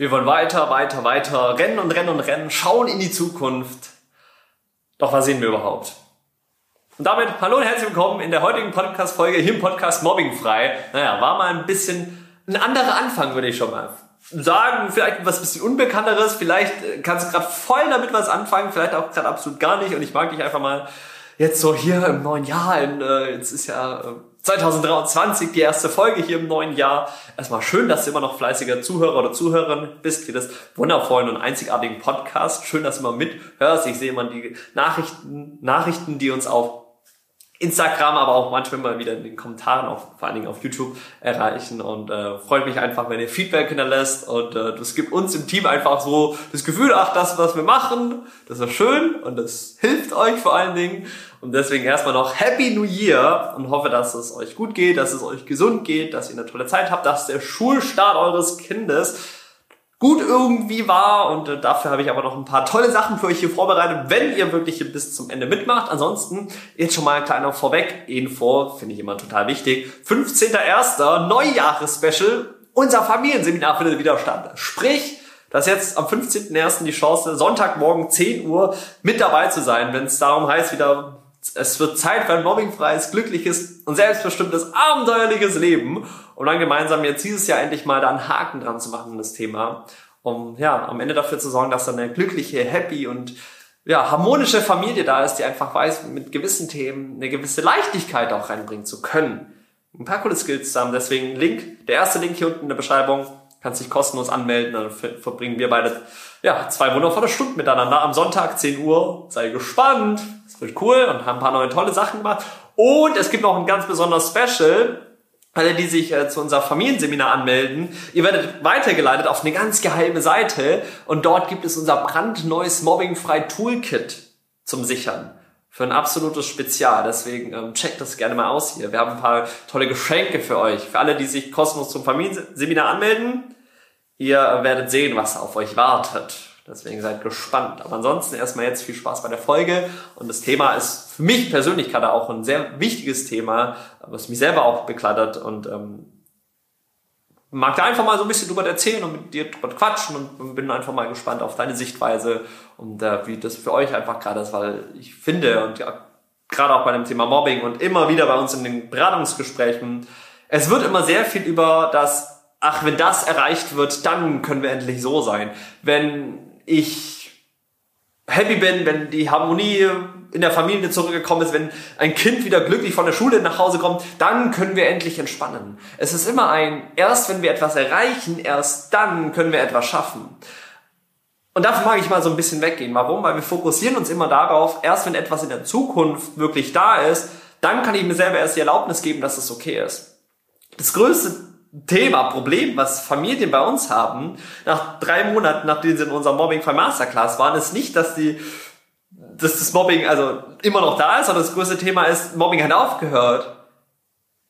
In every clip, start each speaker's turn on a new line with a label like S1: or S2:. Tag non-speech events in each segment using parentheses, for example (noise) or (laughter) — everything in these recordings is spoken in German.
S1: Wir wollen weiter, weiter, weiter rennen und rennen und rennen, schauen in die Zukunft. Doch was sehen wir überhaupt? Und damit hallo und herzlich willkommen in der heutigen Podcast-Folge hier im Podcast Mobbingfrei. Naja, war mal ein bisschen ein anderer Anfang, würde ich schon mal sagen. Vielleicht was bisschen Unbekannteres, vielleicht kannst du gerade voll damit was anfangen, vielleicht auch gerade absolut gar nicht. Und ich mag dich einfach mal jetzt so hier im neuen Jahr, in, äh, jetzt ist ja äh, 2023, die erste Folge hier im neuen Jahr. Erstmal schön, dass du immer noch fleißiger Zuhörer oder Zuhörerin bist für das wundervollen und einzigartigen Podcast. Schön, dass du immer mithörst. Ich sehe immer die Nachrichten, Nachrichten, die uns auf Instagram, aber auch manchmal mal wieder in den Kommentaren, auf, vor allen Dingen auf YouTube erreichen. Und äh, freut mich einfach, wenn ihr Feedback hinterlässt und äh, das gibt uns im Team einfach so das Gefühl, ach, das, was wir machen, das ist schön und das hilft euch vor allen Dingen. Und deswegen erstmal noch Happy New Year und hoffe, dass es euch gut geht, dass es euch gesund geht, dass ihr eine tolle Zeit habt, dass der Schulstart eures Kindes gut irgendwie war und äh, dafür habe ich aber noch ein paar tolle Sachen für euch hier vorbereitet, wenn ihr wirklich hier bis zum Ende mitmacht. Ansonsten jetzt schon mal ein kleiner Vorweg-Info, finde ich immer total wichtig. 15.01. Neujahres-Special, unser Familienseminar findet wieder statt. Sprich, dass jetzt am 15.01. die Chance, Sonntagmorgen 10 Uhr mit dabei zu sein, wenn es darum heißt, wieder es wird Zeit für ein mobbingfreies, glückliches und selbstbestimmtes, abenteuerliches Leben, um dann gemeinsam jetzt dieses Jahr endlich mal da einen Haken dran zu machen, das Thema, um ja am Ende dafür zu sorgen, dass da eine glückliche, happy und ja, harmonische Familie da ist, die einfach weiß, mit gewissen Themen eine gewisse Leichtigkeit auch reinbringen zu können. Ein paar coole Skills zusammen. Deswegen Link, der erste Link hier unten in der Beschreibung, kannst dich kostenlos anmelden, dann verbringen wir beide ja, zwei wundervolle Stunden miteinander am Sonntag, 10 Uhr. Sei gespannt wird cool und haben ein paar neue tolle Sachen gemacht. Und es gibt noch ein ganz besonderes Special. Alle, die sich äh, zu unser Familienseminar anmelden, ihr werdet weitergeleitet auf eine ganz geheime Seite und dort gibt es unser brandneues Mobbingfrei Toolkit zum Sichern für ein absolutes Spezial. Deswegen ähm, checkt das gerne mal aus hier. Wir haben ein paar tolle Geschenke für euch. Für alle, die sich kostenlos zum Familienseminar anmelden, ihr werdet sehen, was auf euch wartet. Deswegen seid gespannt. Aber ansonsten erstmal jetzt viel Spaß bei der Folge. Und das Thema ist für mich persönlich gerade auch ein sehr wichtiges Thema, was mich selber auch bekleidert und ähm, mag da einfach mal so ein bisschen drüber erzählen und mit dir drüber quatschen und bin einfach mal gespannt auf deine Sichtweise und äh, wie das für euch einfach gerade ist, weil ich finde und ja, gerade auch bei dem Thema Mobbing und immer wieder bei uns in den Beratungsgesprächen, es wird immer sehr viel über das, ach, wenn das erreicht wird, dann können wir endlich so sein. Wenn ich happy bin, wenn die Harmonie in der Familie zurückgekommen ist, wenn ein Kind wieder glücklich von der Schule nach Hause kommt, dann können wir endlich entspannen. Es ist immer ein, erst wenn wir etwas erreichen, erst dann können wir etwas schaffen. Und dafür mag ich mal so ein bisschen weggehen. Warum? Weil wir fokussieren uns immer darauf, erst wenn etwas in der Zukunft wirklich da ist, dann kann ich mir selber erst die Erlaubnis geben, dass es okay ist. Das größte Thema, Problem, was Familien bei uns haben, nach drei Monaten, nachdem sie in unserer Mobbing-Fall Masterclass waren, ist nicht, dass die, dass das Mobbing also immer noch da ist, sondern das größte Thema ist, Mobbing hat aufgehört.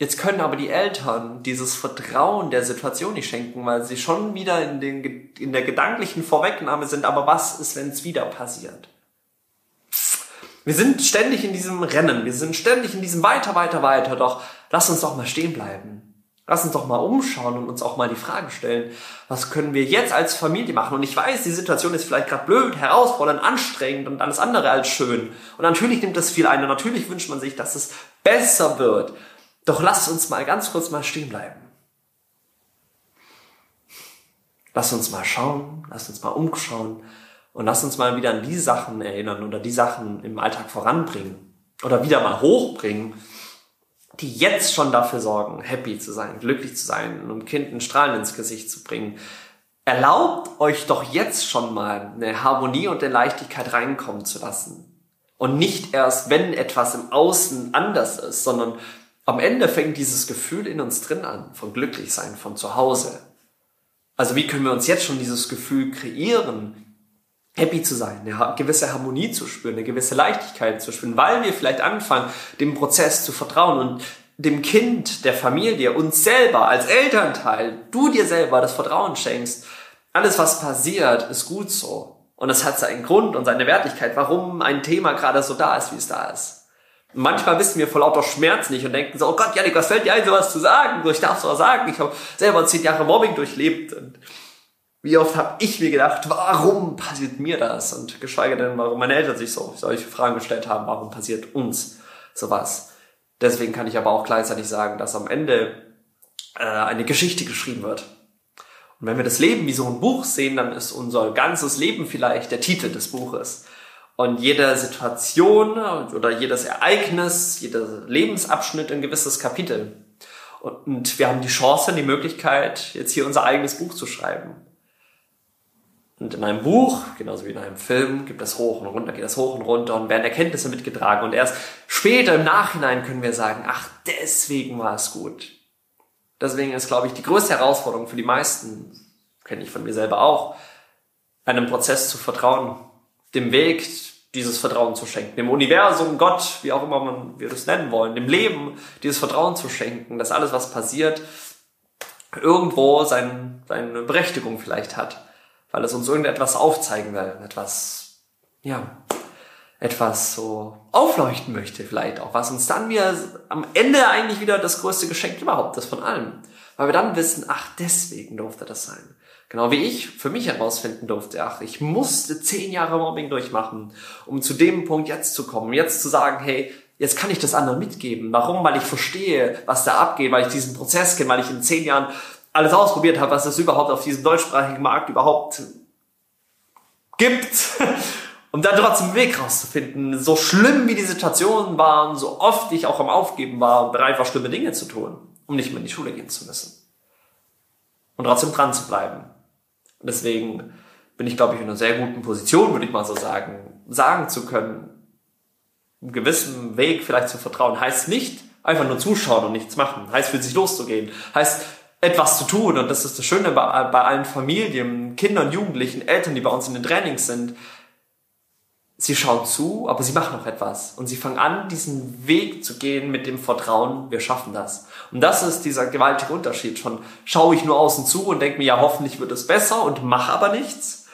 S1: Jetzt können aber die Eltern dieses Vertrauen der Situation nicht schenken, weil sie schon wieder in, den, in der gedanklichen Vorwegnahme sind, aber was ist, wenn es wieder passiert? Wir sind ständig in diesem Rennen, wir sind ständig in diesem weiter, weiter, weiter, doch lass uns doch mal stehen bleiben. Lass uns doch mal umschauen und uns auch mal die Frage stellen, was können wir jetzt als Familie machen? Und ich weiß, die Situation ist vielleicht gerade blöd, herausfordernd, anstrengend und alles andere als schön. Und natürlich nimmt das viel ein und natürlich wünscht man sich, dass es besser wird. Doch lasst uns mal ganz kurz mal stehen bleiben. Lass uns mal schauen, lass uns mal umschauen und lass uns mal wieder an die Sachen erinnern oder die Sachen im Alltag voranbringen oder wieder mal hochbringen, die jetzt schon dafür sorgen, happy zu sein, glücklich zu sein und um Kind ein Strahlen ins Gesicht zu bringen. Erlaubt euch doch jetzt schon mal eine Harmonie und eine Leichtigkeit reinkommen zu lassen. Und nicht erst, wenn etwas im Außen anders ist, sondern am Ende fängt dieses Gefühl in uns drin an, von glücklich sein, von zu Hause. Also wie können wir uns jetzt schon dieses Gefühl kreieren, happy zu sein, eine gewisse Harmonie zu spüren, eine gewisse Leichtigkeit zu spüren, weil wir vielleicht anfangen, dem Prozess zu vertrauen und dem Kind, der Familie, uns selber als Elternteil, du dir selber das Vertrauen schenkst. Alles, was passiert, ist gut so. Und es hat seinen Grund und seine Wertigkeit, warum ein Thema gerade so da ist, wie es da ist. Und manchmal wissen wir vor lauter Schmerz nicht und denken so, oh Gott, Janik, was fällt dir ein, sowas zu sagen? So, ich darf sowas sagen. Ich habe selber zehn Jahre Mobbing durchlebt. Und Wie oft habe ich mir gedacht, warum passiert mir das? Und geschweige denn, warum meine Eltern sich so solche Fragen gestellt haben, warum passiert uns sowas? Deswegen kann ich aber auch gleichzeitig sagen, dass am Ende äh, eine Geschichte geschrieben wird. Und wenn wir das Leben wie so ein Buch sehen, dann ist unser ganzes Leben vielleicht der Titel des Buches. Und jede Situation oder jedes Ereignis, jeder Lebensabschnitt ein gewisses Kapitel. Und wir haben die Chance, die Möglichkeit, jetzt hier unser eigenes Buch zu schreiben. Und in einem Buch, genauso wie in einem Film, gibt es hoch und runter, geht es hoch und runter und werden Erkenntnisse mitgetragen. Und erst später im Nachhinein können wir sagen, ach, deswegen war es gut. Deswegen ist, glaube ich, die größte Herausforderung für die meisten, kenne ich von mir selber auch, einem Prozess zu vertrauen, dem Weg dieses Vertrauen zu schenken, dem Universum, Gott, wie auch immer man wir das nennen wollen, dem Leben dieses Vertrauen zu schenken, dass alles, was passiert, irgendwo sein, seine Berechtigung vielleicht hat, weil es uns irgendetwas aufzeigen will, etwas, ja, etwas so aufleuchten möchte vielleicht auch, was uns dann wieder am Ende eigentlich wieder das größte Geschenk überhaupt ist von allem. Weil wir dann wissen, ach, deswegen durfte das sein. Genau wie ich für mich herausfinden durfte, ach, ich musste zehn Jahre Mobbing durchmachen, um zu dem Punkt jetzt zu kommen, jetzt zu sagen, hey, jetzt kann ich das anderen mitgeben. Warum? Weil ich verstehe, was da abgeht, weil ich diesen Prozess kenne, weil ich in zehn Jahren alles ausprobiert habe, was es überhaupt auf diesem deutschsprachigen Markt überhaupt gibt. (laughs) um dann trotzdem einen Weg rauszufinden. So schlimm wie die Situationen waren, so oft ich auch am Aufgeben war bereit war, schlimme Dinge zu tun, um nicht mehr in die Schule gehen zu müssen. Und trotzdem dran zu bleiben. Und deswegen bin ich, glaube ich, in einer sehr guten Position, würde ich mal so sagen, sagen zu können, einen gewissen Weg vielleicht zu vertrauen. Heißt nicht einfach nur zuschauen und nichts machen. Heißt für sich loszugehen. Heißt etwas zu tun. Und das ist das Schöne bei, bei allen Familien, Kindern, Jugendlichen, Eltern, die bei uns in den Trainings sind sie schauen zu, aber sie machen auch etwas. Und sie fangen an, diesen Weg zu gehen mit dem Vertrauen, wir schaffen das. Und das ist dieser gewaltige Unterschied. Schon schaue ich nur außen zu und denke mir, ja, hoffentlich wird es besser und mache aber nichts.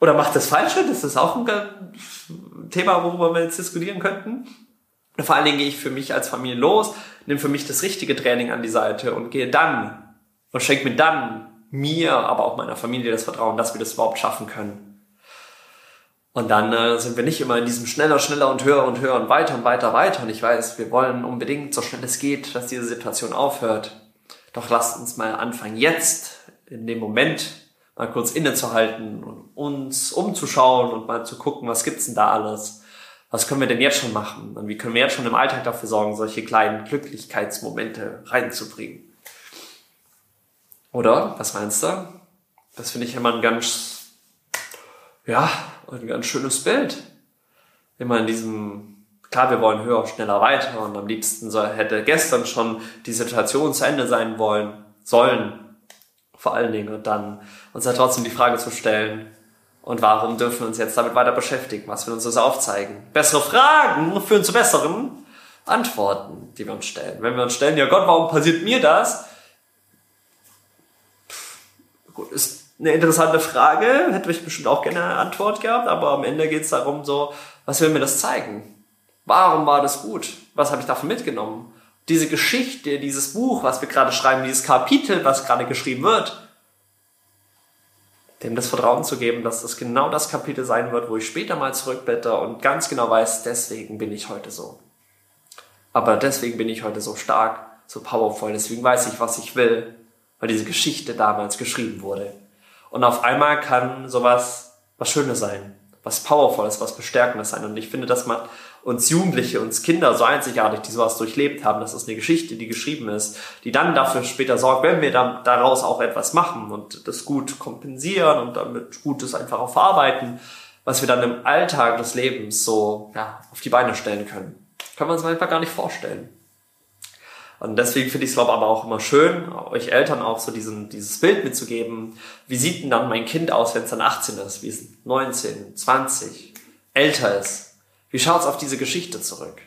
S1: Oder macht das Falsche? Das ist auch ein Thema, worüber wir jetzt diskutieren könnten. Und vor allen Dingen gehe ich für mich als Familie los, nehme für mich das richtige Training an die Seite und gehe dann und schenke mir dann mir, aber auch meiner Familie das Vertrauen, dass wir das überhaupt schaffen können. Und dann äh, sind wir nicht immer in diesem schneller, schneller und höher und höher und weiter und weiter, weiter. Und ich weiß, wir wollen unbedingt, so schnell es geht, dass diese Situation aufhört. Doch lasst uns mal anfangen, jetzt, in dem Moment, mal kurz innezuhalten und uns umzuschauen und mal zu gucken, was gibt's denn da alles? Was können wir denn jetzt schon machen? Und wie können wir jetzt schon im Alltag dafür sorgen, solche kleinen Glücklichkeitsmomente reinzubringen? Oder? Was meinst du? Das finde ich immer ein ganz, ja, ein ganz schönes Bild. Immer in diesem, klar, wir wollen höher, schneller, weiter und am liebsten so, hätte gestern schon die Situation zu Ende sein wollen, sollen, vor allen Dingen, und dann uns ja trotzdem die Frage zu stellen, und warum dürfen wir uns jetzt damit weiter beschäftigen? Was will uns das aufzeigen? Bessere Fragen führen zu besseren Antworten, die wir uns stellen. Wenn wir uns stellen, ja Gott, warum passiert mir das? Gut, ist eine interessante Frage, hätte ich bestimmt auch gerne eine Antwort gehabt, aber am Ende geht es darum, so, was will mir das zeigen? Warum war das gut? Was habe ich davon mitgenommen? Diese Geschichte, dieses Buch, was wir gerade schreiben, dieses Kapitel, was gerade geschrieben wird, dem das Vertrauen zu geben, dass das genau das Kapitel sein wird, wo ich später mal zurückblätter und ganz genau weiß, deswegen bin ich heute so. Aber deswegen bin ich heute so stark, so powerful, deswegen weiß ich, was ich will, weil diese Geschichte damals geschrieben wurde. Und auf einmal kann sowas was Schönes sein, was Powervolles, was Bestärkendes sein. Und ich finde, das macht uns Jugendliche, uns Kinder so einzigartig, die sowas durchlebt haben. Das ist eine Geschichte, die geschrieben ist, die dann dafür später sorgt, wenn wir dann daraus auch etwas machen und das gut kompensieren und damit Gutes einfach auch verarbeiten, was wir dann im Alltag des Lebens so ja, auf die Beine stellen können. Können wir uns einfach gar nicht vorstellen. Und deswegen finde ich es, glaube aber auch immer schön, euch Eltern auch so diesen, dieses Bild mitzugeben. Wie sieht denn dann mein Kind aus, wenn es dann 18 ist, wie es 19, 20, älter ist? Wie schaut es auf diese Geschichte zurück?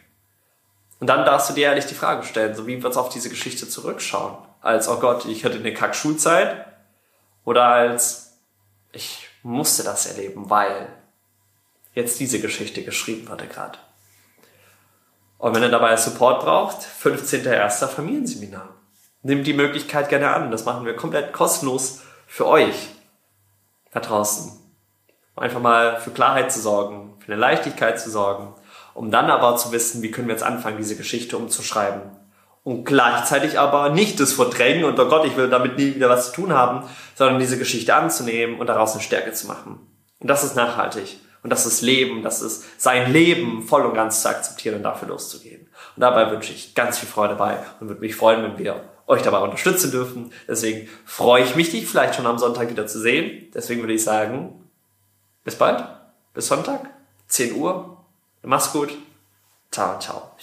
S1: Und dann darfst du dir ehrlich die Frage stellen, so wie wird es auf diese Geschichte zurückschauen? Als, oh Gott, ich hatte eine Kack-Schulzeit? Oder als, ich musste das erleben, weil jetzt diese Geschichte geschrieben wurde gerade. Und wenn ihr dabei Support braucht, 15.01. Familienseminar. Nehmt die Möglichkeit gerne an. Das machen wir komplett kostenlos für euch. da draußen. Um einfach mal für Klarheit zu sorgen, für eine Leichtigkeit zu sorgen, um dann aber zu wissen, wie können wir jetzt anfangen, diese Geschichte umzuschreiben. Und gleichzeitig aber nicht das verdrängen und oh Gott, ich will damit nie wieder was zu tun haben, sondern diese Geschichte anzunehmen und daraus eine Stärke zu machen. Und das ist nachhaltig. Und das ist Leben, das ist sein Leben voll und ganz zu akzeptieren und dafür loszugehen. Und dabei wünsche ich ganz viel Freude dabei und würde mich freuen, wenn wir euch dabei unterstützen dürfen. Deswegen freue ich mich, dich vielleicht schon am Sonntag wieder zu sehen. Deswegen würde ich sagen, bis bald, bis Sonntag, 10 Uhr. Mach's gut. Ciao, ciao.